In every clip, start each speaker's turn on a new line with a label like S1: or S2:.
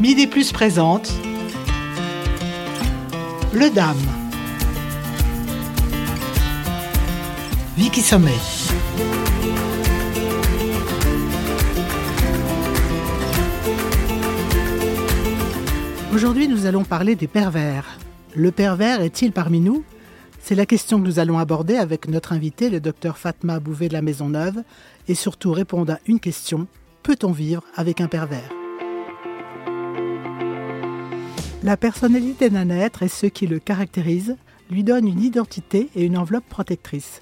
S1: Midi Plus présente Le Dame. Vicky Sommet. Aujourd'hui, nous allons parler des pervers. Le pervers est-il parmi nous? C'est la question que nous allons aborder avec notre invité, le docteur Fatma Bouvet de la Maison Neuve, et surtout répondre à une question peut-on vivre avec un pervers? La personnalité d'un être et ce qui le caractérise lui donne une identité et une enveloppe protectrice.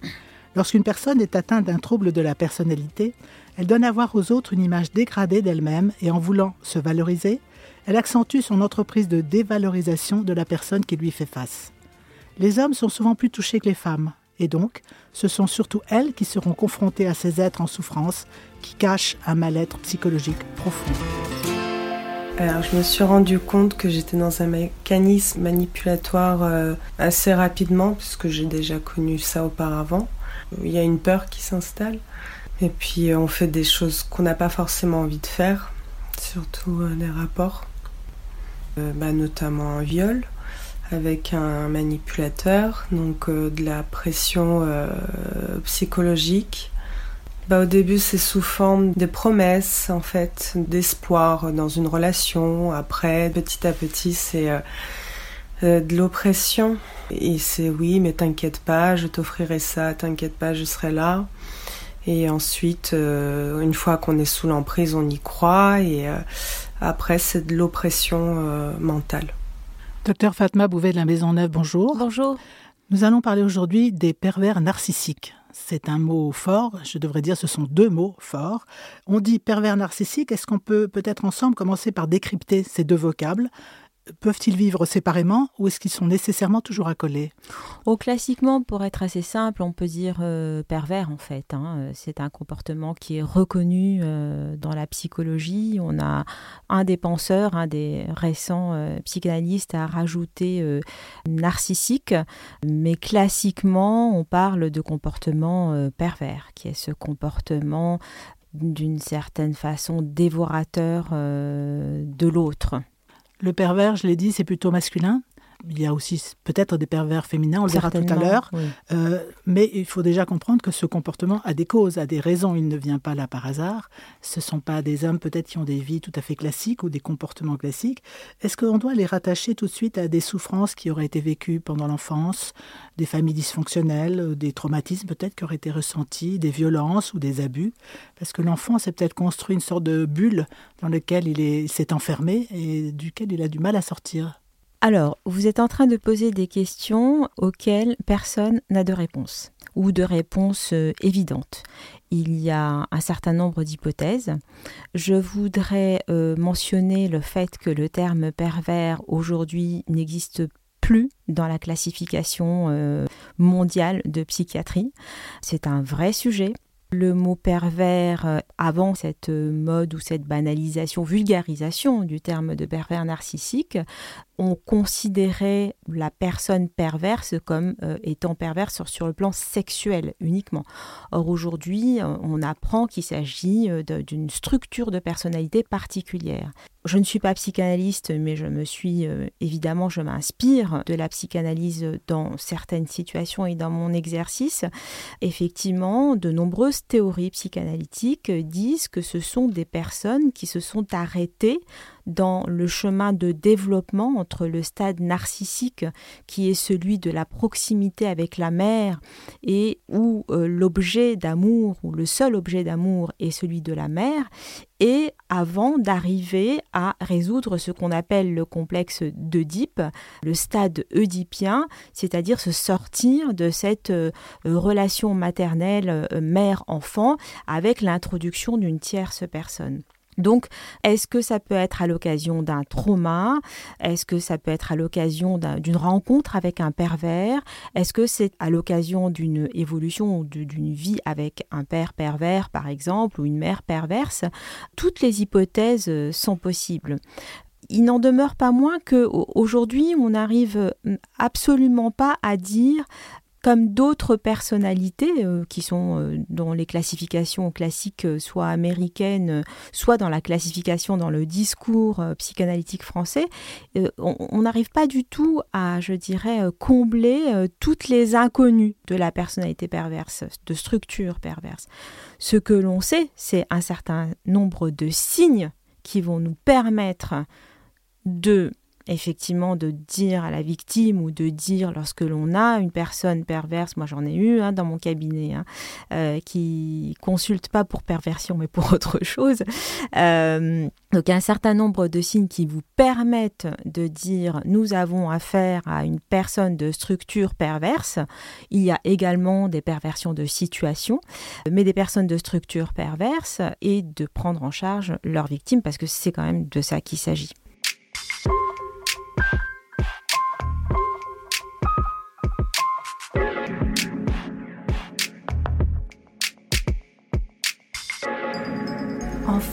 S1: Lorsqu'une personne est atteinte d'un trouble de la personnalité, elle donne à voir aux autres une image dégradée d'elle-même et en voulant se valoriser, elle accentue son entreprise de dévalorisation de la personne qui lui fait face. Les hommes sont souvent plus touchés que les femmes, et donc ce sont surtout elles qui seront confrontées à ces êtres en souffrance qui cachent un mal-être psychologique profond.
S2: Alors, je me suis rendu compte que j'étais dans un mécanisme manipulatoire euh, assez rapidement, puisque j'ai déjà connu ça auparavant. Il y a une peur qui s'installe, et puis on fait des choses qu'on n'a pas forcément envie de faire, surtout euh, des rapports, euh, bah, notamment un viol avec un manipulateur, donc de la pression psychologique bah, Au début, c'est sous forme de promesses, en fait, d'espoir dans une relation. Après, petit à petit, c'est euh, euh, de l'oppression. Et c'est oui, mais t'inquiète pas, je t'offrirai ça, t'inquiète pas, je serai là. Et ensuite, euh, une fois qu'on est sous l'emprise, on y croit. Et après, c'est de l'oppression mentale.
S1: Docteur Fatma Bouvet de la Maison Neuve, bonjour.
S3: Bonjour.
S1: Nous allons parler aujourd'hui des pervers narcissiques c'est un mot fort, je devrais dire ce sont deux mots forts. On dit pervers narcissique, est-ce qu'on peut peut-être ensemble commencer par décrypter ces deux vocables? Peuvent-ils vivre séparément ou est-ce qu'ils sont nécessairement toujours accolés?
S3: Au classiquement, pour être assez simple, on peut dire euh, pervers en fait. Hein. C'est un comportement qui est reconnu euh, dans la psychologie. On a un des penseurs, un des récents euh, psychanalystes a rajouté narcissique, mais classiquement, on parle de comportement pervers, qui est ce comportement d'une certaine façon dévorateur de l'autre.
S1: Le pervers, je l'ai dit, c'est plutôt masculin. Il y a aussi peut-être des pervers féminins, on le verra tout à l'heure. Euh, mais il faut déjà comprendre que ce comportement a des causes, a des raisons. Il ne vient pas là par hasard. Ce ne sont pas des hommes peut-être qui ont des vies tout à fait classiques ou des comportements classiques. Est-ce qu'on doit les rattacher tout de suite à des souffrances qui auraient été vécues pendant l'enfance, des familles dysfonctionnelles, des traumatismes peut-être qui auraient été ressentis, des violences ou des abus? Parce que l'enfant s'est peut-être construit une sorte de bulle dans laquelle il s'est enfermé et duquel il a du mal à sortir.
S3: Alors, vous êtes en train de poser des questions auxquelles personne n'a de réponse ou de réponse euh, évidente. Il y a un certain nombre d'hypothèses. Je voudrais euh, mentionner le fait que le terme pervers aujourd'hui n'existe plus dans la classification euh, mondiale de psychiatrie. C'est un vrai sujet le mot pervers, avant cette mode ou cette banalisation, vulgarisation du terme de pervers narcissique, on considérait la personne perverse comme euh, étant perverse sur, le plan sexuel uniquement. Or aujourd'hui, on apprend qu'il s'agit d'une structure de personnalité particulière. Je ne suis pas psychanalyste, mais je me suis évidemment, je m'inspire de la psychanalyse dans certaines situations et dans mon exercice. Effectivement, de nombreuses théories psychanalytiques disent que ce sont des personnes qui se sont arrêtées dans le chemin de développement entre le stade narcissique qui est celui de la proximité avec la mère et où euh, l'objet d'amour ou le seul objet d'amour est celui de la mère et avant d'arriver à résoudre ce qu'on appelle le complexe d'Oedipe, le stade oedipien, c'est-à-dire se sortir de cette euh, relation maternelle euh, mère-enfant avec l'introduction d'une tierce personne. Donc, est-ce que ça peut être à l'occasion d'un trauma? Est-ce que ça peut être à l'occasion d'une rencontre avec un pervers? Est-ce que c'est à l'occasion d'une évolution ou d'une vie avec un père pervers, par exemple, ou une mère perverse? Toutes les hypothèses euh, sont possibles. Il n'en demeure pas moins que aujourd'hui on n'arrive absolument pas à dire comme d'autres personnalités euh, qui sont euh, dans les classifications classiques, euh, soit américaines, soit dans la classification dans le discours psychanalytique français, on n'arrive pas du tout à, je dirais, combler toutes les inconnues de la personnalité perverse, de structure perverse. Ce que l'on sait, c'est un certain nombre de signes qui vont nous permettre de effectivement de dire à la victime ou de dire lorsque l'on a une personne perverse, moi j'en ai eu hein, dans mon cabinet, hein, euh, qui consulte pas pour perversion mais pour autre chose. Euh, donc un certain nombre de signes qui vous permettent de dire nous avons affaire à une personne de structure perverse. Il y a également des perversions de situation, mais des personnes de structure perverse et de prendre en charge leurs victimes parce que c'est quand même de ça qu'il s'agit.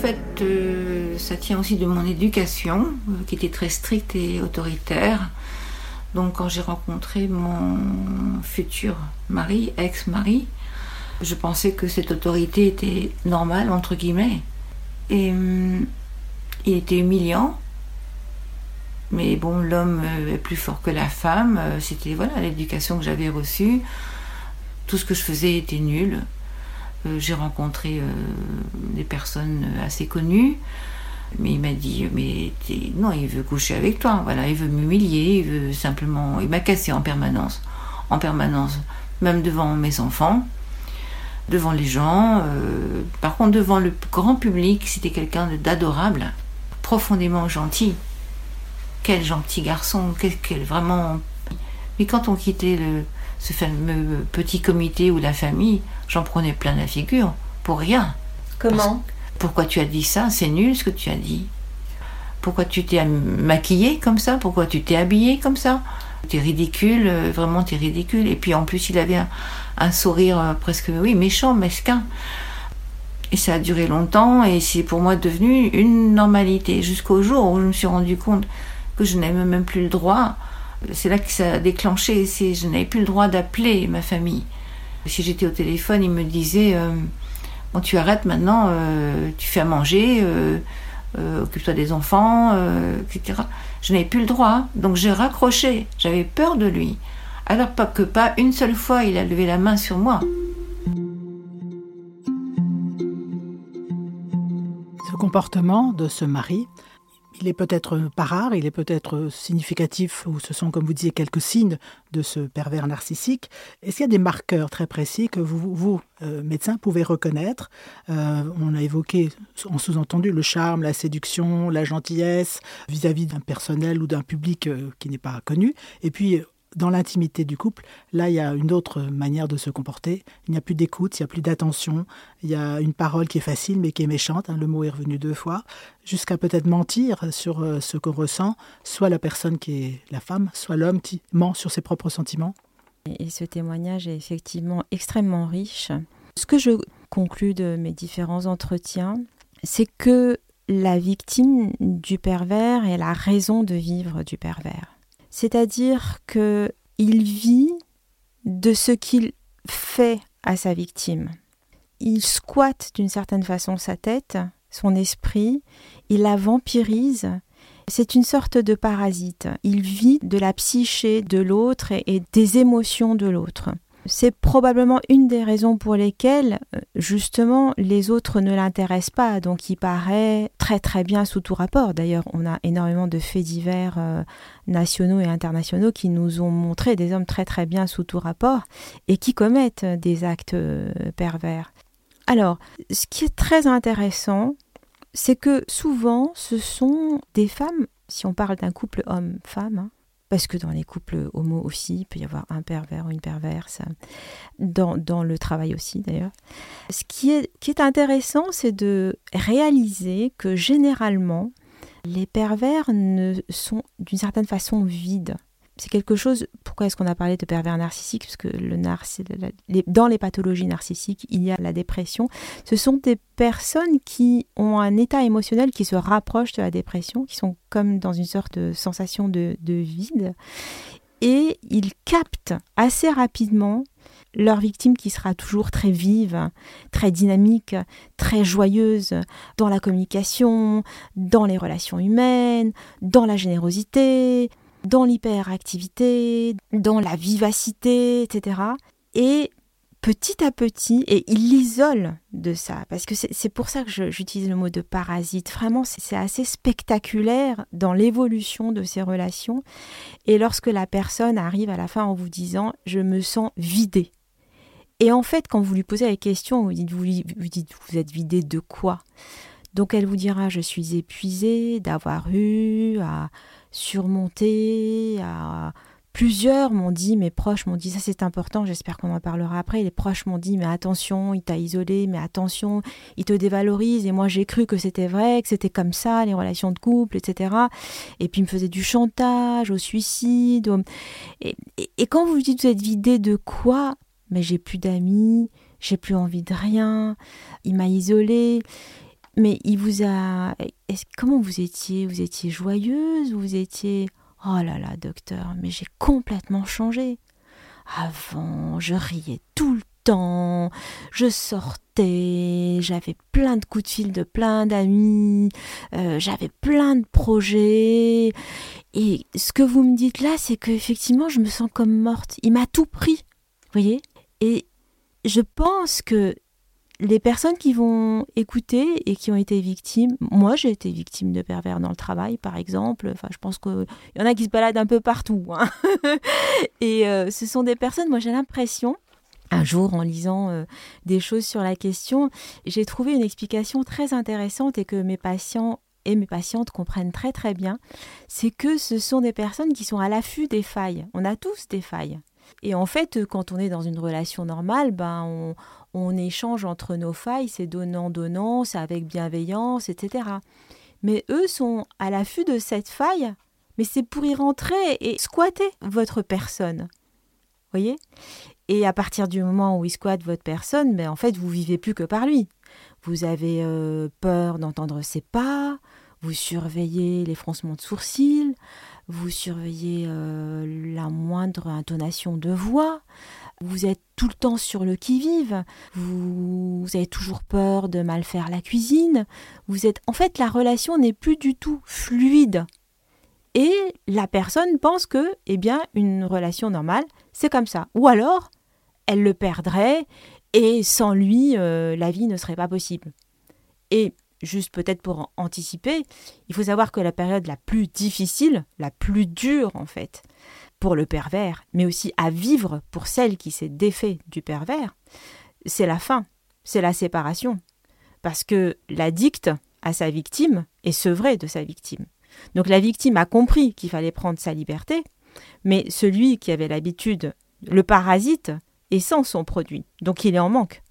S4: Fait, euh, ça tient aussi de mon éducation, euh, qui était très stricte et autoritaire. Donc quand j'ai rencontré mon futur mari, ex-mari, je pensais que cette autorité était normale, entre guillemets. Et hum, il était humiliant. Mais bon, l'homme est plus fort que la femme. C'était voilà l'éducation que j'avais reçue. Tout ce que je faisais était nul. Euh, j'ai rencontré euh, des personnes assez connues. Mais il m'a dit, mais non, il veut coucher avec toi. Voilà, il veut m'humilier, il veut simplement. Il m'a cassé en permanence. En permanence. Même devant mes enfants, devant les gens. Euh, par contre, devant le grand public, c'était quelqu'un d'adorable, profondément gentil. Quel gentil garçon, quel, quel vraiment. Mais quand on quittait le, ce fameux petit comité ou la famille, j'en prenais plein la figure, pour rien.
S3: Comment
S4: Pourquoi tu as dit ça? C'est nul ce que tu as dit. Pourquoi tu t'es maquillée comme ça? Pourquoi tu t'es habillée comme ça? T'es ridicule, euh, vraiment t'es ridicule. Et puis en plus, il avait un, sourire euh, presque, oui, méchant, mesquin. Et ça a duré longtemps et c'est pour moi devenu une normalité jusqu'au jour où je me suis rendu compte que je n'avais même plus le droit. C'est là que ça a déclenché. Je n'avais plus le droit d'appeler ma famille. Si j'étais au téléphone, il me disait euh, Bon, tu arrêtes maintenant, euh, tu fais à manger, euh, occupe-toi des enfants, etc. Je n'avais plus le droit, donc j'ai raccroché. J'avais peur de lui. Alors pas que pas une seule fois il a levé la main sur moi.
S1: Ce comportement de ce mari il est peut-être pas rare, il est peut-être significatif, ou ce sont, comme vous disiez, quelques signes de ce pervers narcissique. Est-ce qu'il y a des marqueurs très précis que vous, euh, médecin, pouvez reconnaître? Euh, On a évoqué en sous-entendu le charme, la séduction, la gentillesse vis-à-vis d'un personnel ou d'un public euh, qui n'est pas connu. Et puis, dans l'intimité du couple, là, il y a une autre manière de se comporter. Il n'y a plus d'écoute, il n'y a plus d'attention. Il y a une parole qui est facile mais qui est méchante. Hein, le mot est revenu deux fois. Jusqu'à peut-être mentir sur euh, ce qu'on ressent. Soit la personne qui est la femme, soit l'homme qui ment sur ses propres sentiments.
S3: Et ce témoignage est effectivement extrêmement riche. Ce que je conclus de mes différents entretiens, c'est que la victime du pervers est la raison de vivre du pervers. C'est-à-dire que il vit de ce qu'il fait à sa victime. Il squatte d'une certaine façon sa tête, son esprit, il la vampirise. C'est une sorte de parasite. Il vit de la psyché de l'autre et, des émotions de l'autre. C'est probablement une des raisons pour lesquelles, euh, justement, les autres ne l'intéressent pas. Donc, il paraît très très bien sous tout rapport. D'ailleurs, on a énormément de faits divers euh, nationaux et internationaux qui nous ont montré des hommes très très bien sous tout rapport et qui commettent des actes euh, pervers. Alors, ce qui est très intéressant, c'est que souvent, ce sont des femmes, si on parle d'un couple homme-femme, hein, parce que dans les couples homo aussi, il peut y avoir un pervers ou une perverse, dans, dans le travail aussi d'ailleurs. Ce qui est, qui est intéressant, c'est de réaliser que généralement, les pervers ne sont d'une certaine façon vides c'est quelque chose. Pourquoi est-ce qu'on a parlé de pervers narcissique Parce que le dans les pathologies narcissiques, il y a la dépression. Ce sont des personnes qui ont un état émotionnel qui se rapproche de la dépression, qui sont comme dans une sorte de sensation de, vide. et ils captent assez rapidement leur victime qui sera toujours très vive, très dynamique, très joyeuse dans la communication, dans les relations humaines, dans la générosité, dans l'hyperactivité, dans la vivacité, etc. Et petit à petit, et il l'isole de ça, parce que c'est pour ça que j'utilise le mot de parasite. Vraiment, c'est assez spectaculaire dans l'évolution de ces relations. Et lorsque la personne arrive à la fin en vous disant « je me sens vidée », et en fait, quand vous lui posez la question, vous dites, vous, dites, vous êtes vidé de quoi? Donc elle vous dira, je suis épuisée d'avoir eu à surmonter, à... Plusieurs m'ont dit, mes proches m'ont dit, ça c'est important, j'espère qu'on en parlera après. Les proches m'ont dit, mais attention, il t'a isolé, mais attention, il te dévalorise. Et moi j'ai cru que c'était vrai, que c'était comme ça, les relations de couple, etc. Et puis il me faisait du chantage, au suicide. Et, et quand vous dites, vous êtes vidé de quoi? Mais j'ai plus d'amis, j'ai plus envie de rien, il m'a isolée. Mais il vous a. Comment vous étiez? Vous étiez joyeuse Vous étiez. Oh là là, docteur, mais j'ai complètement changé. Avant, je riais tout le temps, je sortais, j'avais plein de coups de fil de plein d'amis, euh, j'avais plein de projets. Et ce que vous me dites là, c'est qu'effectivement, je me sens comme morte. Il m'a tout pris. Vous voyez? Et je pense que les personnes qui vont écouter et qui ont été victimes, moi j'ai été victime de pervers dans le travail par exemple, enfin je pense qu'il y en a qui se baladent un peu partout. Hein. et euh, ce sont des personnes, moi j'ai l'impression, un jour en lisant euh, des choses sur la question, j'ai trouvé une explication très intéressante et que mes patients et mes patientes comprennent très très bien, c'est que ce sont des personnes qui sont à l'affût des failles. On a tous des failles. Et en fait, quand on est dans une relation normale, ben on, échange entre nos failles, c'est donnant-donnant, c'est avec bienveillance, etc. Mais eux sont à l'affût de cette faille, mais c'est pour y rentrer et squatter votre personne. Voyez? Et à partir du moment où ils squattent votre personne, ben en fait, vous vivez plus que par lui. Vous avez euh, peur d'entendre ses pas, vous surveillez les froncements de sourcils, vous surveillez euh, la moindre intonation de voix, vous êtes tout le temps sur le qui-vive, vous, avez toujours peur de mal faire la cuisine, vous êtes en fait la relation n'est plus du tout fluide. Et la personne pense que eh bien une relation normale, c'est comme ça ou alors elle le perdrait et sans lui euh, la vie ne serait pas possible. Et juste peut-être pour anticiper, il faut savoir que la période la plus difficile, la plus dure en fait, pour le pervers, mais aussi à vivre pour celle qui s'est défait du pervers, c'est la fin, c'est la séparation. Parce que l'addict à sa victime est sevré de sa victime. Donc la victime a compris qu'il fallait prendre sa liberté, mais celui qui avait l'habitude, le parasite, est sans son produit, donc il est en manque.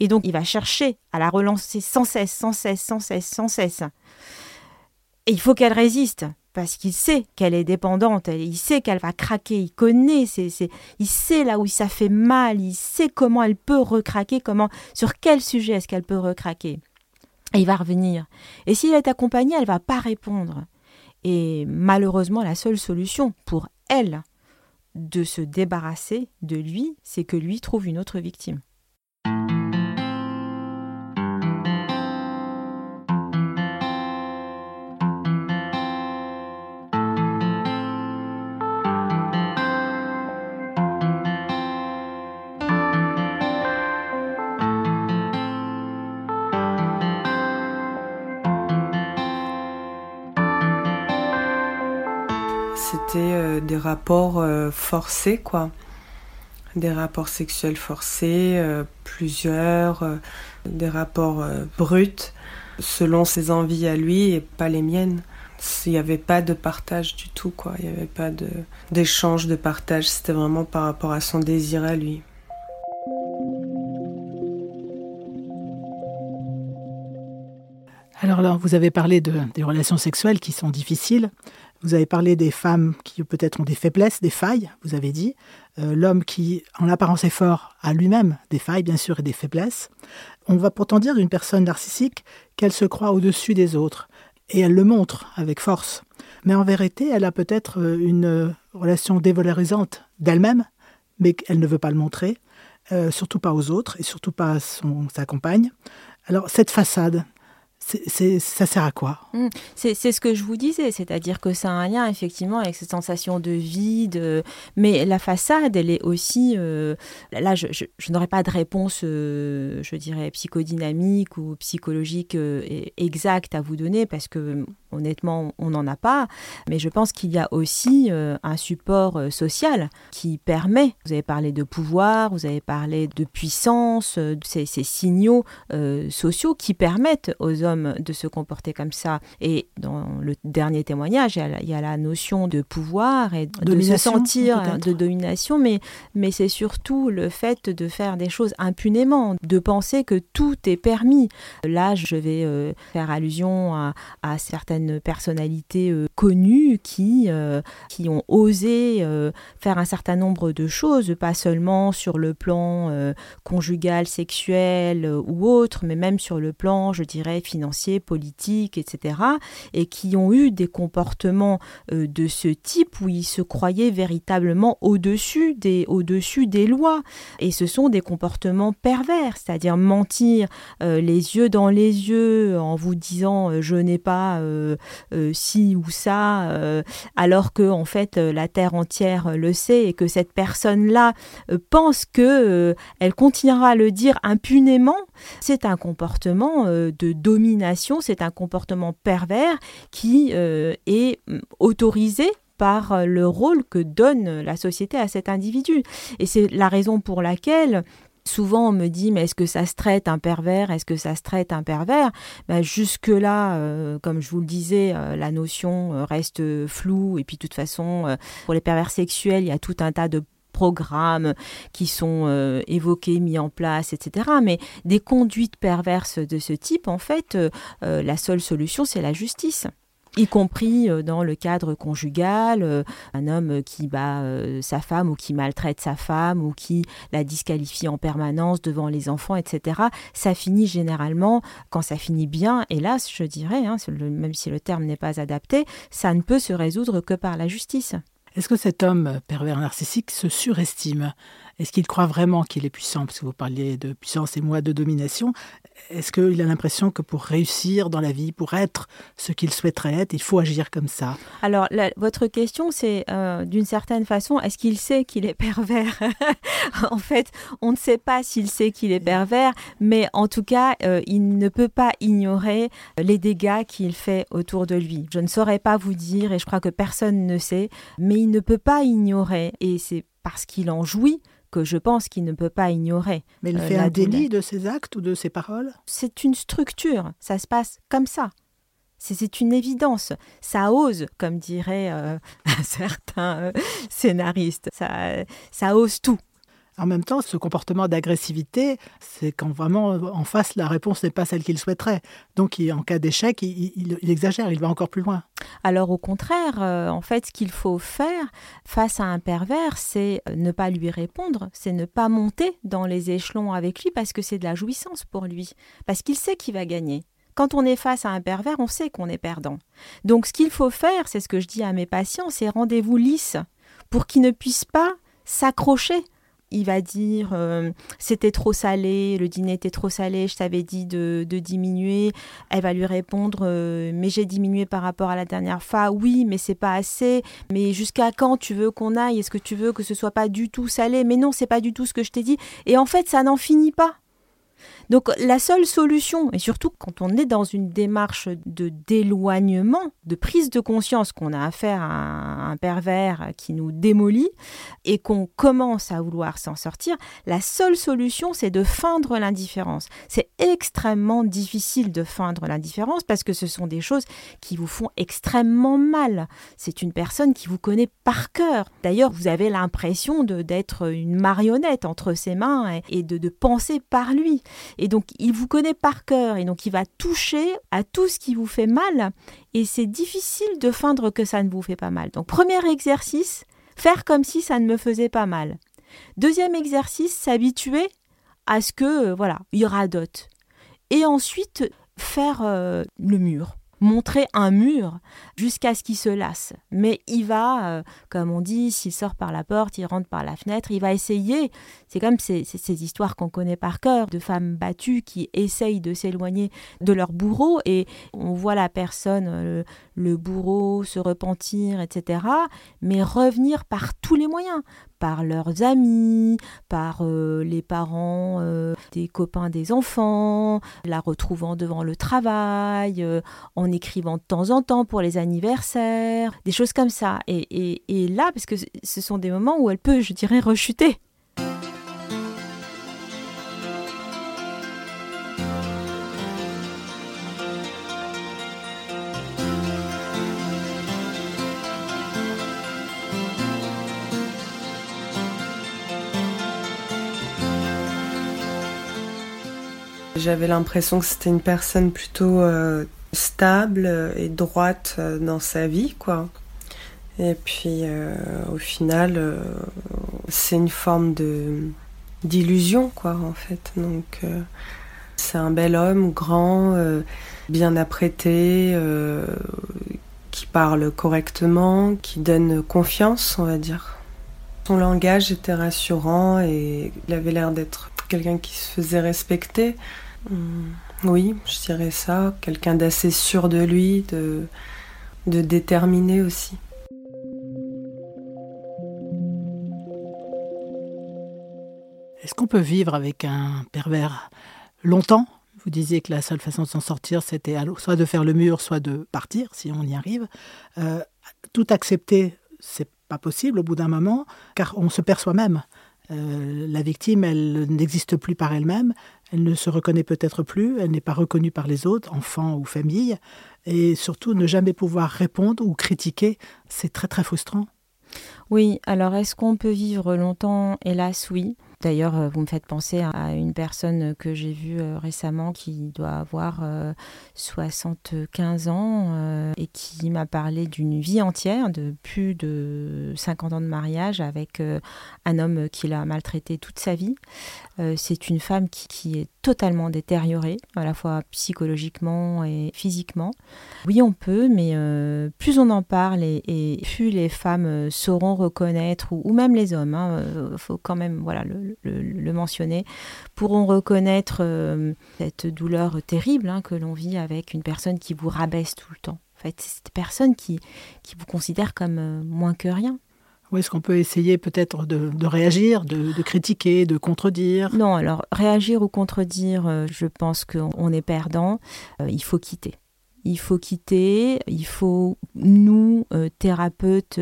S3: Et donc, il va chercher à la relancer sans cesse, sans cesse, sans cesse, sans cesse. Et il faut qu'elle résiste, parce qu'il sait qu'elle est dépendante, il sait qu'elle va craquer, il connaît, il sait là où ça fait mal, il sait comment elle peut recraquer, comment, sur quel sujet est-ce qu'elle peut recraquer. Et il va revenir. Et s'il est accompagné, elle va pas répondre. Et malheureusement, la seule solution pour elle de se débarrasser de lui, c'est que lui trouve une autre victime.
S2: Des rapports euh, forcés, quoi. Des rapports sexuels forcés, euh, plusieurs, euh, des rapports bruts, selon ses envies à lui et pas les miennes. Il n'y avait pas de partage du tout, quoi. Il n'y avait pas d'échange, de, partage. C'était vraiment par rapport à son désir à lui.
S1: Alors là, vous avez parlé de, des relations sexuelles qui sont difficiles. Vous avez parlé des femmes qui peut-être ont des faiblesses, des failles, vous avez dit. Euh, l'homme qui, en apparence, est fort, a lui-même des failles, bien sûr, et des faiblesses. On va pourtant dire d'une personne narcissique qu'elle se croit au-dessus des autres. Et elle le montre avec force. Mais en vérité, elle a peut-être euh, une relation dévalorisante d'elle-même, mais qu'elle ne veut pas le montrer, euh, surtout pas aux autres et surtout pas à son, sa compagne. Alors cette façade, c'est, ça sert à quoi?
S3: Mmh. c'est, ce que je vous disais, c'est-à-dire que ça a un lien effectivement avec cette sensation de vide, mais la façade, elle est aussi... Euh, là, je, n'aurais pas de réponse, euh, je dirais, psychodynamique ou psychologique euh, exacte à vous donner, parce que honnêtement, on n'en a pas, mais je pense qu'il y a aussi un support social qui permet, vous avez parlé de pouvoir, vous avez parlé de puissance, ces, ces signaux sociaux qui permettent aux hommes de se comporter comme ça. Et dans le dernier témoignage, il y a la, notion de pouvoir et de se sentir de domination, mais, mais c'est surtout le fait de faire des choses impunément, de penser que tout est permis. Là, je vais euh, faire allusion à, certaines personnalités euh, connues qui, euh, qui ont osé faire un certain nombre de choses, pas seulement sur le plan conjugal, sexuel ou autre, mais même sur le plan, je dirais, financiers, politiques, etc., et qui ont eu des comportements euh, de ce type où ils se croyaient véritablement au-dessus des, au-dessus des lois. Et ce sont des comportements pervers, c'est-à-dire mentir euh, les yeux dans les yeux en vous disant euh, je n'ai pas ci ou ça, alors que en fait la terre entière le sait et que cette personne-là pense que elle continuera à le dire impunément. C'est un comportement de domination c'est un comportement pervers qui euh, est mm, autorisé par euh, le rôle que donne la société à cet individu. Et c'est la raison pour laquelle Souvent, on me dit, mais est-ce que ça se traite un pervers? Est-ce que ça se traite un pervers? Ben, Jusque-là, euh, comme je vous le disais, la notion reste floue. Et puis, de toute façon, pour les pervers sexuels, il y a tout un tas de programmes qui sont euh, évoqués, mis en place, etc. Mais des conduites perverses de ce type, en fait, euh, euh, la seule solution, c'est la justice y compris dans le cadre conjugal, un homme qui bat sa femme ou qui maltraite sa femme ou qui la disqualifie en permanence devant les enfants, etc. Ça finit généralement, quand ça finit bien, hélas, je dirais, hein, même si le terme n'est pas adapté, ça ne peut se résoudre que par la justice.
S1: Est-ce que cet homme pervers narcissique se surestime? Est-ce qu'il croit vraiment qu'il est puissant? Parce que vous parliez de puissance et moi de domination. Est-ce qu'il a l'impression que pour réussir dans la vie, pour être ce qu'il souhaiterait être, il faut agir comme ça?
S3: Alors, votre question, c'est euh, d'une certaine façon, est-ce qu'il sait qu'il est pervers? En fait, on ne sait pas s'il sait qu'il est pervers, mais en tout cas, euh, il ne peut pas ignorer les dégâts qu'il fait autour de lui. Je ne saurais pas vous dire, et je crois que personne ne sait, mais il ne peut pas ignorer, et c'est parce qu'il en jouit que je pense qu'il ne peut pas ignorer.
S1: Mais il euh, fait un délit de ses actes ou de ses paroles?
S3: C'est une structure, ça se passe comme ça. C'est une évidence. Ça ose, comme dirait euh, un certain euh, scénariste. Ça, ça ose tout.
S1: En même temps, ce comportement d'agressivité, c'est quand vraiment en face, la réponse n'est pas celle qu'il souhaiterait. Donc, en cas d'échec, il, exagère, il va encore plus loin.
S3: Alors, au contraire, euh, en fait, ce qu'il faut faire face à un pervers, c'est ne pas lui répondre, c'est ne pas monter dans les échelons avec lui parce que c'est de la jouissance pour lui, parce qu'il sait qu'il va gagner. Quand on est face à un pervers, on sait qu'on est perdant. Donc, ce qu'il faut faire, c'est ce que je dis à mes patients, c'est rendez-vous lisse pour qu'ils ne puissent pas s'accrocher il va dire euh, c'était trop salé, le dîner était trop salé, je t'avais dit de, diminuer. Elle va lui répondre euh, mais j'ai diminué par rapport à la dernière fois. Oui, mais c'est pas assez. Mais jusqu'à quand tu veux qu'on aille? Est-ce que tu veux que ce soit pas du tout salé? Mais non, c'est pas du tout ce que je t'ai dit. Et en fait, ça n'en finit pas. Donc la seule solution, et surtout quand on est dans une démarche de d'éloignement, de prise de conscience qu'on a affaire à un pervers qui nous démolit et qu'on commence à vouloir s'en sortir, la seule solution c'est de feindre l'indifférence. C'est extrêmement difficile de feindre l'indifférence parce que ce sont des choses qui vous font extrêmement mal. C'est une personne qui vous connaît par cœur. D'ailleurs, vous avez l'impression d'être une marionnette entre ses mains et, de, de penser par lui. Et donc, il vous connaît par cœur et donc il va toucher à tout ce qui vous fait mal. Et c'est difficile de feindre que ça ne vous fait pas mal. Donc, premier exercice, faire comme si ça ne me faisait pas mal. Deuxième exercice, s'habituer à ce que, euh, voilà, il radote. Et ensuite, faire euh, le mur montrer un mur jusqu'à ce qu'il se lasse. Mais il va, euh, comme on dit, s'il sort par la porte, il rentre par la fenêtre, il va essayer. C'est comme ces, ces, histoires qu'on connaît par cœur de femmes battues qui essayent de s'éloigner de leur bourreau et on voit la personne, euh, le bourreau, se repentir, etc. Mais revenir par tous les moyens, par leurs amis, par euh, les parents euh, des copains des enfants, la retrouvant devant le travail, en écrivant de temps en temps pour les anniversaires, des choses comme ça. Et là, parce que ce sont des moments où elle peut, je dirais, rechuter.
S2: J'avais l'impression que c'était une personne plutôt euh, stable et droite euh, dans sa vie, quoi. Et puis, euh, au final, c'est une forme de d'illusion, quoi, en fait. Donc, c'est un bel homme, grand, bien apprêté, qui parle correctement, qui donne confiance, on va dire. Son langage était rassurant et il avait l'air d'être quelqu'un qui se faisait respecter. Mm. Oui, je dirais ça. Quelqu'un d'assez sûr de lui, de, de déterminé aussi.
S1: Est-ce qu'on peut vivre avec un pervers longtemps? Vous disiez que la seule façon de s'en sortir, c'était soit de faire le mur, soit de partir, si on y arrive. Euh, tout accepter, c'est pas possible au bout d'un moment, car on se perd soi-même. Euh, la victime, elle n'existe plus par elle-même, elle ne se reconnaît peut-être plus, elle n'est pas reconnue par les autres, enfants ou famille, et surtout ne jamais pouvoir répondre ou critiquer, c'est très très frustrant.
S3: Oui, alors est-ce qu'on peut vivre longtemps Hélas, oui. D'ailleurs, euh, vous me faites penser à une personne que j'ai vue euh, récemment qui doit avoir 75 euh, ans et qui m'a parlé d'une vie entière, de plus de 50 ans de mariage avec un homme qui l'a maltraité toute sa vie. C'est une femme qui, est totalement détériorée, à la fois psychologiquement et physiquement. Oui, on peut, mais plus on en parle et, plus les femmes sauront reconnaître, ou, même les hommes, il hein, faut quand même voilà, le, mentionner, pourront reconnaître euh, cette douleur terrible hein, que l'on vit avec une personne qui vous rabaisse tout le temps. En fait, c'est cette personne qui, qui vous considère comme euh, moins que rien.
S1: Ou est-ce qu'on peut essayer peut-être de, réagir, de, critiquer, de contredire?
S3: Non, alors réagir ou contredire, euh, je pense qu'on est perdant. il faut quitter. Il faut quitter, il faut, nous, thérapeutes,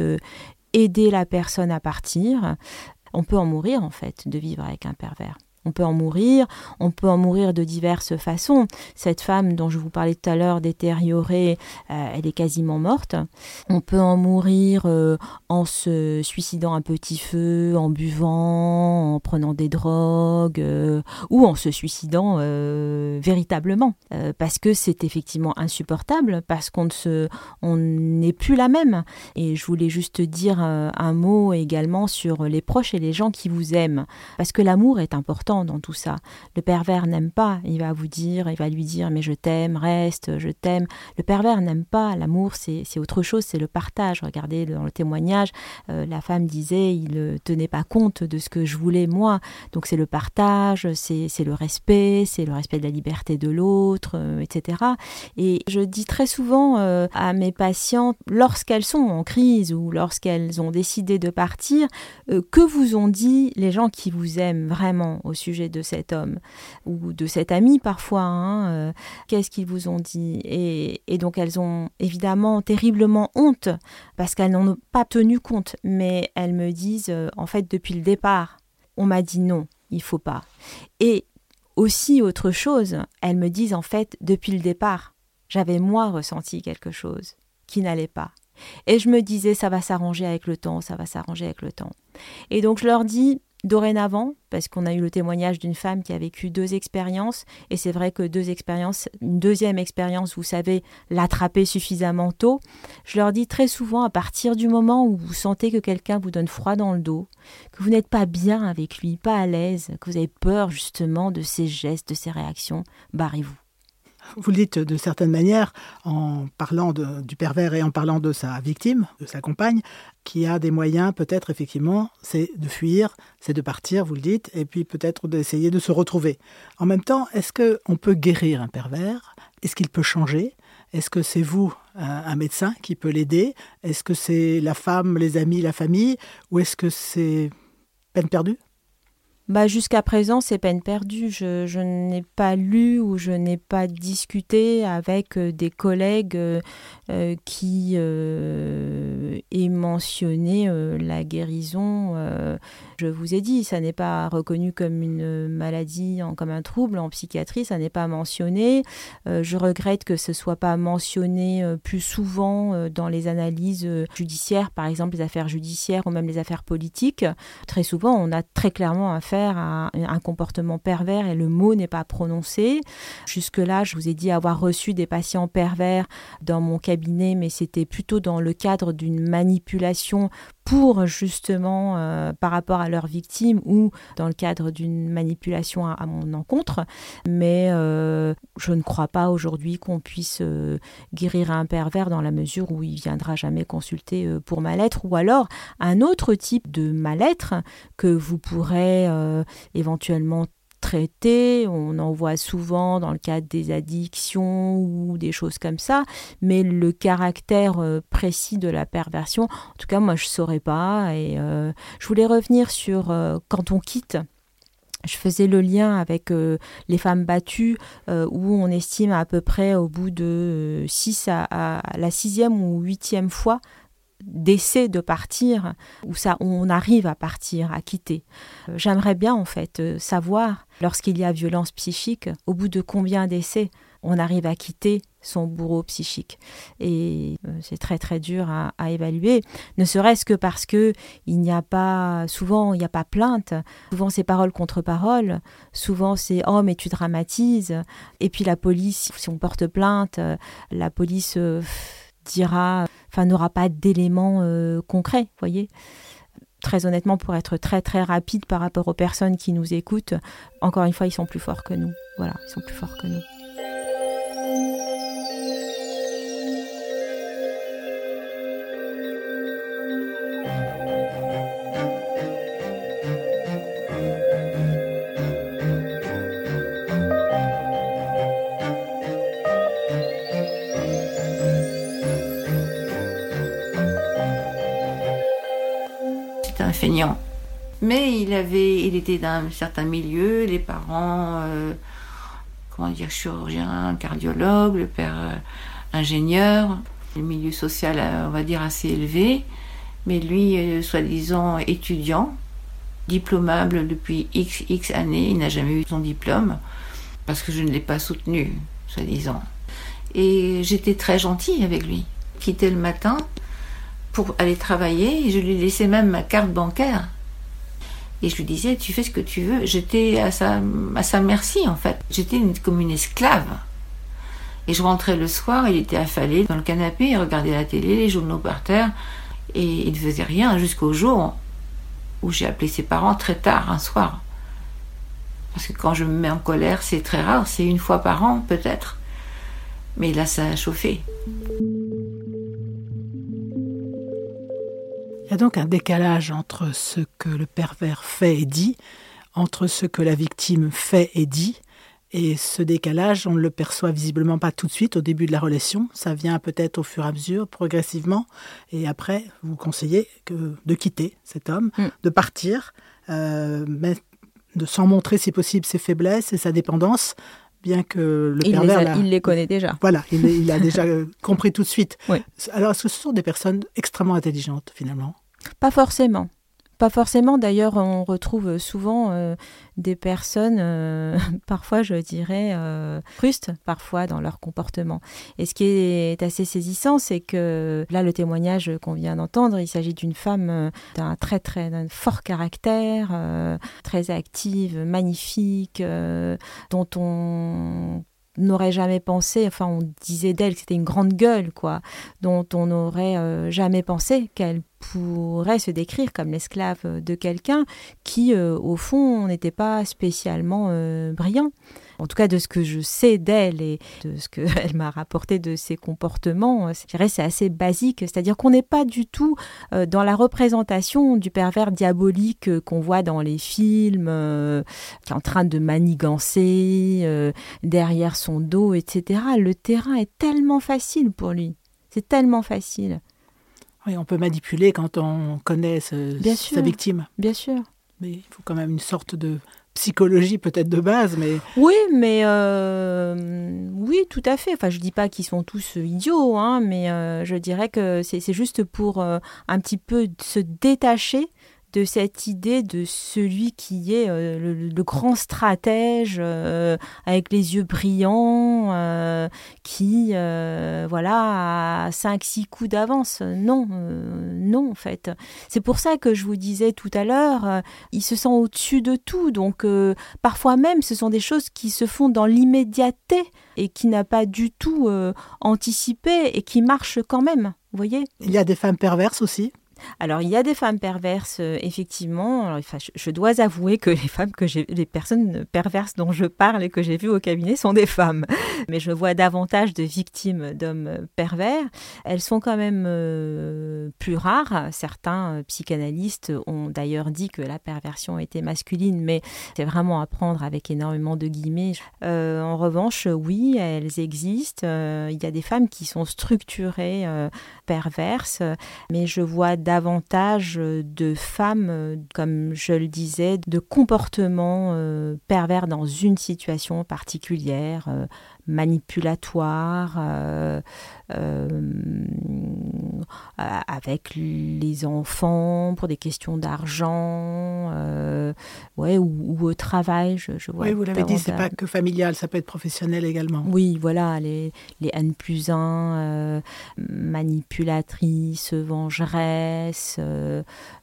S3: aider la personne à partir on peut en mourir en fait de vivre avec un pervers. On peut en mourir, on peut en mourir de diverses façons. Cette femme dont je vous parlais tout à l'heure, détériorée, euh, elle est quasiment morte. On peut en mourir euh, en se suicidant un petit feu, en buvant, en prenant des drogues, euh, ou en se suicidant véritablement, parce que c'est effectivement insupportable, parce qu'on ne se, on n'est plus la même. Et je voulais juste dire un mot également sur les proches et les gens qui vous aiment, parce que l'amour est important dans tout ça. Le pervers n'aime pas, il va vous dire, il va lui dire mais je t'aime, reste, je t'aime. Le pervers n'aime pas, l'amour c'est autre chose, c'est le partage. Regardez dans le témoignage, euh, la femme disait il ne tenait pas compte de ce que je voulais moi. Donc c'est le partage, c'est le respect, c'est le respect de la liberté de l'autre, euh, etc. Et je dis très souvent euh, à mes patientes, lorsqu'elles sont en crise ou lorsqu'elles ont décidé de partir, que vous ont dit les gens qui vous aiment vraiment au sujet de cet homme ou de cet ami parfois. Hein, euh, qu'est-ce qu'ils vous ont dit et, donc elles ont évidemment terriblement honte parce qu'elles n'en ont pas tenu compte. Mais elles me disent euh, en fait depuis le départ, on m'a dit non, il faut pas. Et aussi autre chose, elles me disent en fait depuis le départ, j'avais moi ressenti quelque chose qui n'allait pas. Et je me disais, ça va s'arranger avec le temps, ça va s'arranger avec le temps. Et donc je leur dis, dorénavant, parce qu'on a eu le témoignage d'une femme qui a vécu deux expériences, et c'est vrai que deux expériences, une deuxième expérience, vous savez, l'attraper suffisamment tôt, je leur dis très souvent, à partir du moment où vous sentez que quelqu'un vous donne froid dans le dos, que vous n'êtes pas bien avec lui, pas à l'aise, que vous avez peur justement de ses gestes, de ses réactions, barrez-vous.
S1: Vous le dites de certaine manière en parlant du pervers et en parlant de sa victime, de sa compagne, qui a des moyens peut-être effectivement, c'est de fuir, c'est de partir, vous le dites, et puis peut-être d'essayer de se retrouver. En même temps, est-ce qu'on peut guérir un pervers? Est-ce qu'il peut changer? Est-ce que c'est vous, un médecin, qui peut l'aider? Est-ce que c'est la femme, les amis, la famille? Ou est-ce que c'est peine perdue?
S3: Bah, Jusqu'à présent, c'est peine perdue. Je, je n'ai pas lu ou je n'ai pas discuté avec euh, des collègues euh, euh, qui euh, aient mentionné la guérison. je vous ai dit, ça n'est pas reconnu comme une maladie, comme un trouble en psychiatrie, ça n'est pas mentionné. je regrette que ce soit pas mentionné plus souvent dans les analyses judiciaires, par exemple les affaires judiciaires ou même les affaires politiques. Très souvent, on a très clairement affaire à un comportement pervers et le mot n'est pas prononcé. Jusque-là, je vous ai dit avoir reçu des patients pervers dans mon cabinet, mais c'était plutôt dans le cadre d'une manipulation pour justement euh, par rapport à leur victime ou dans le cadre d'une manipulation à, mon encontre. Mais euh, je ne crois pas aujourd'hui qu'on puisse euh, guérir un pervers dans la mesure où il viendra jamais consulter pour mal-être ou alors un autre type de mal-être que vous pourrez éventuellement on en voit souvent dans le cadre des addictions ou des choses comme ça, mais le caractère euh, précis de la perversion, en tout cas moi je ne saurais pas. Et euh, je voulais revenir sur euh, quand on quitte je faisais le lien avec les femmes battues, où on estime à peu près au bout de 6 à, la sixième ou huitième fois d'essai de partir, où ça, on arrive à partir, à quitter. Euh, j'aimerais bien en fait euh, savoir, lorsqu'il y a violence psychique, au bout de combien d'essais on arrive à quitter son bourreau psychique. Et euh, c'est très très dur à, évaluer, ne serait-ce que parce que il n'y a pas, souvent il n'y a pas plainte, souvent c'est parole contre parole, souvent c'est oh mais tu dramatises, et puis la police, si on porte plainte, la police dira, enfin n'aura pas d'éléments euh, concrets, voyez. Très honnêtement, pour être très très rapide par rapport aux personnes qui nous écoutent, encore une fois, ils sont plus forts que nous. Voilà, ils sont plus forts que nous.
S4: Mais il avait, il était d'un certain milieu, les parents, euh, comment dire, chirurgien, cardiologue, le père euh, ingénieur, le milieu social, euh, on va dire, assez élevé. Mais lui, soi-disant étudiant, diplômable depuis X, X années, il n'a jamais eu son diplôme, parce que je ne l'ai pas soutenu, soi-disant. Et j'étais très gentille avec lui. Quittais le matin, pour aller travailler. je lui laissais même ma carte bancaire. Et je lui disais, tu fais ce que tu veux. J'étais à sa, merci, en fait. J'étais comme une esclave. Et je rentrais le soir, il était affalé dans le canapé, il regardait la télé, les journaux par terre, et il ne faisait rien jusqu'au jour où j'ai appelé ses parents très tard, un soir. Parce que quand je me mets en colère, c'est très rare, c'est une fois par an peut-être. Mais là, ça a chauffé.
S1: Y a donc un décalage entre ce que le pervers fait et dit, entre ce que la victime fait et dit, et ce décalage, on ne le perçoit visiblement pas tout de suite au début de la relation. Ça vient peut-être au fur et à mesure, progressivement. Et après, vous conseillez que, de quitter cet homme, mm. de partir, euh, mais de sans montrer si possible ses faiblesses et sa dépendance, bien que le
S3: il
S1: pervers...
S3: Les il les connaît déjà.
S1: Voilà, il, a déjà compris tout de suite. Alors, est-ce que ce sont des personnes extrêmement intelligentes, finalement
S3: Pas forcément. Pas forcément, d'ailleurs, on retrouve souvent euh, des personnes, euh, parfois je dirais, euh, parfois dans leur comportement. Et ce qui est assez saisissant, c'est que là, le témoignage qu'on vient d'entendre, il s'agit d'une femme d'un très très fort caractère, très active, magnifique, dont on n'aurait jamais pensé, enfin on disait d'elle que c'était une grande gueule, quoi, dont on n'aurait euh, jamais pensé qu'elle pourrait se décrire comme l'esclave de quelqu'un qui, euh, au fond, n'était pas spécialement euh, brillant. en tout cas de ce que je sais d'elle et de ce qu'elle m'a rapporté de ses comportements, je dirais c'est assez basique. C'est-à-dire qu'on n'est pas du tout dans la représentation du pervers diabolique qu'on voit dans les films, qui est en train de manigancer derrière son dos, etc. Le terrain est tellement facile pour lui. C'est tellement facile.
S1: Oui, on peut manipuler quand on connaît sa victime.
S3: Bien sûr.
S1: Mais il faut quand même une sorte de psychologie peut-être de base, mais...
S3: Oui, mais euh, oui, tout à fait. Enfin, je dis pas qu'ils sont tous idiots, hein, mais euh, je dirais que c'est juste pour euh, un petit peu se détacher de cette idée de celui qui est euh, le, grand stratège euh, avec les yeux brillants, euh, qui voilà a 5-6 coups d'avance. Non, non en fait. C'est pour ça que je vous disais tout à l'heure, il se sent au-dessus de tout. Donc parfois même, ce sont des choses qui se font dans l'immédiateté et qui n'a pas du tout anticipé et qui marchent quand même. Vous voyez?
S1: Il y a des femmes perverses aussi
S3: alors, il y a des femmes perverses, euh, effectivement. je, dois avouer que les femmes que j'ai, les personnes perverses dont je parle et que j'ai vues au cabinet sont des femmes. Mais je vois davantage de victimes d'hommes pervers. Elles sont quand même euh, plus rares. Certains euh, psychanalystes ont d'ailleurs dit que la perversion était masculine, mais c'est vraiment à prendre avec énormément de guillemets. en revanche, oui, elles existent. il y a des femmes qui sont structurées perverses, mais je vois de femmes, comme je le disais, de comportements euh, pervers dans une situation particulière, euh, manipulatoire, euh, euh, avec les enfants pour des questions d'argent, euh, ouais, ou, au travail. Je,
S1: vois oui, vous l'avez dit, c'est pas que familial, ça peut être professionnel également.
S3: Oui, voilà, les, les N plus 1, manipulatrices, vengeresses,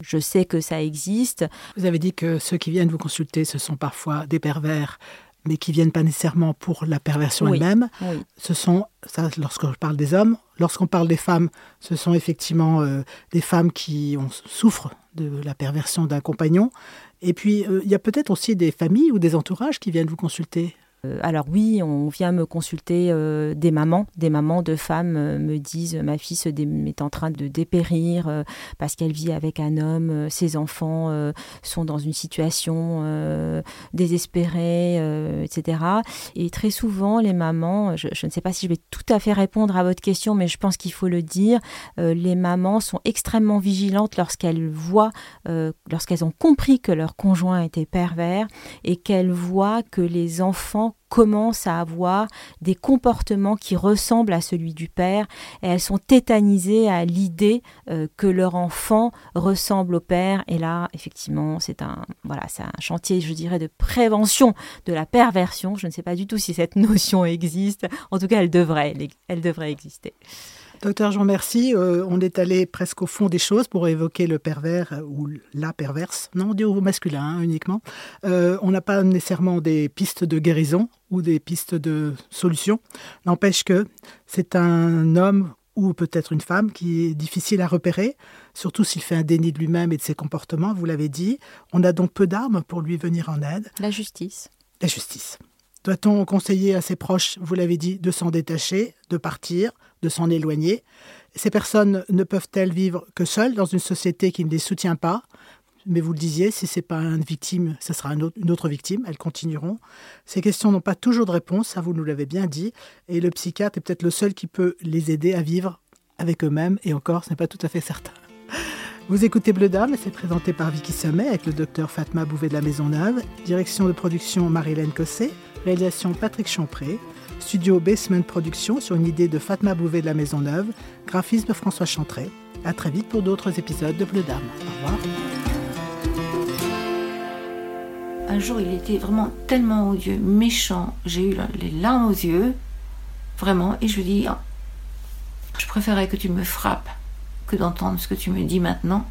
S3: je sais que ça existe.
S1: Vous avez dit que ceux qui viennent vous consulter, ce sont parfois des pervers mais qui viennent pas nécessairement pour la perversion elle-même. Ce sont, ça, lorsque je parle des hommes, lorsqu'on parle des femmes, ce sont effectivement euh, des femmes qui ont, souffrent de la perversion d'un compagnon. Et puis, euh, il y a peut-être aussi des familles ou des entourages qui viennent vous consulter.
S3: Euh, alors oui, on vient me consulter euh, des mamans, des mamans de femmes euh, me disent ma fille se est en train de dépérir parce qu'elle vit avec un homme, ses enfants sont dans une situation désespérée, etc. Et très souvent, les mamans, je, ne sais pas si je vais tout à fait répondre à votre question, mais je pense qu'il faut le dire, les mamans sont extrêmement vigilantes lorsqu'elles voient, lorsqu'elles ont compris que leur conjoint était pervers et qu'elles voient que les enfants commencent à avoir des comportements qui ressemblent à celui du père et elles sont tétanisées à l'idée euh, que leur enfant ressemble au père. Et là effectivement c'est un voilà c'est un chantier je dirais de prévention de la perversion. Je ne sais pas du tout si cette notion existe. En tout cas elle devrait elle devrait exister
S1: Docteur Jean Merci, euh, on est allé presque au fond des choses pour évoquer le pervers euh, ou la perverse. Non, on dit au masculin hein, uniquement. Euh, on n'a pas nécessairement des pistes de guérison ou des pistes de solution. N'empêche que c'est un homme ou peut-être une femme qui est difficile à repérer, surtout s'il fait un déni de lui-même et de ses comportements, vous l'avez dit. On a donc peu d'armes pour lui venir en aide.
S3: La justice.
S1: La justice. Doit-on conseiller à ses proches, vous l'avez dit, de s'en détacher, de partir, de s'en éloigner Ces personnes ne peuvent-elles vivre que seules dans une société qui ne les soutient pas? Mais vous le disiez, si ce n'est pas une victime, ce sera une autre victime, elles continueront. Ces questions n'ont pas toujours de réponse, ça vous nous l'avez bien dit, et le psychiatre est peut-être le seul qui peut les aider à vivre avec eux-mêmes, et encore, ce n'est pas tout à fait certain. Vous écoutez Bleu Dame, c'est présenté par Vicky Sommet avec le docteur Fatma Bouvet de la Maison Neuve, direction de production Marie-Hélène Cosset, Réalisation Patrick Champré. Studio Basement Production sur une idée de Fatma Bouvet de la Maison Neuve. Graphisme François Chantré. À très vite pour d'autres épisodes de Bleu Dame. Au revoir.
S4: Un jour, il était vraiment tellement odieux, méchant. J'ai eu les larmes aux yeux. Vraiment. Et je lui dis ah, Je préférerais que tu me frappes que d'entendre ce que tu me dis maintenant.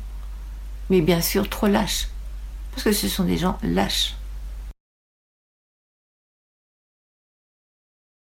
S4: Mais bien sûr, trop lâche. Parce que ce sont des gens lâches.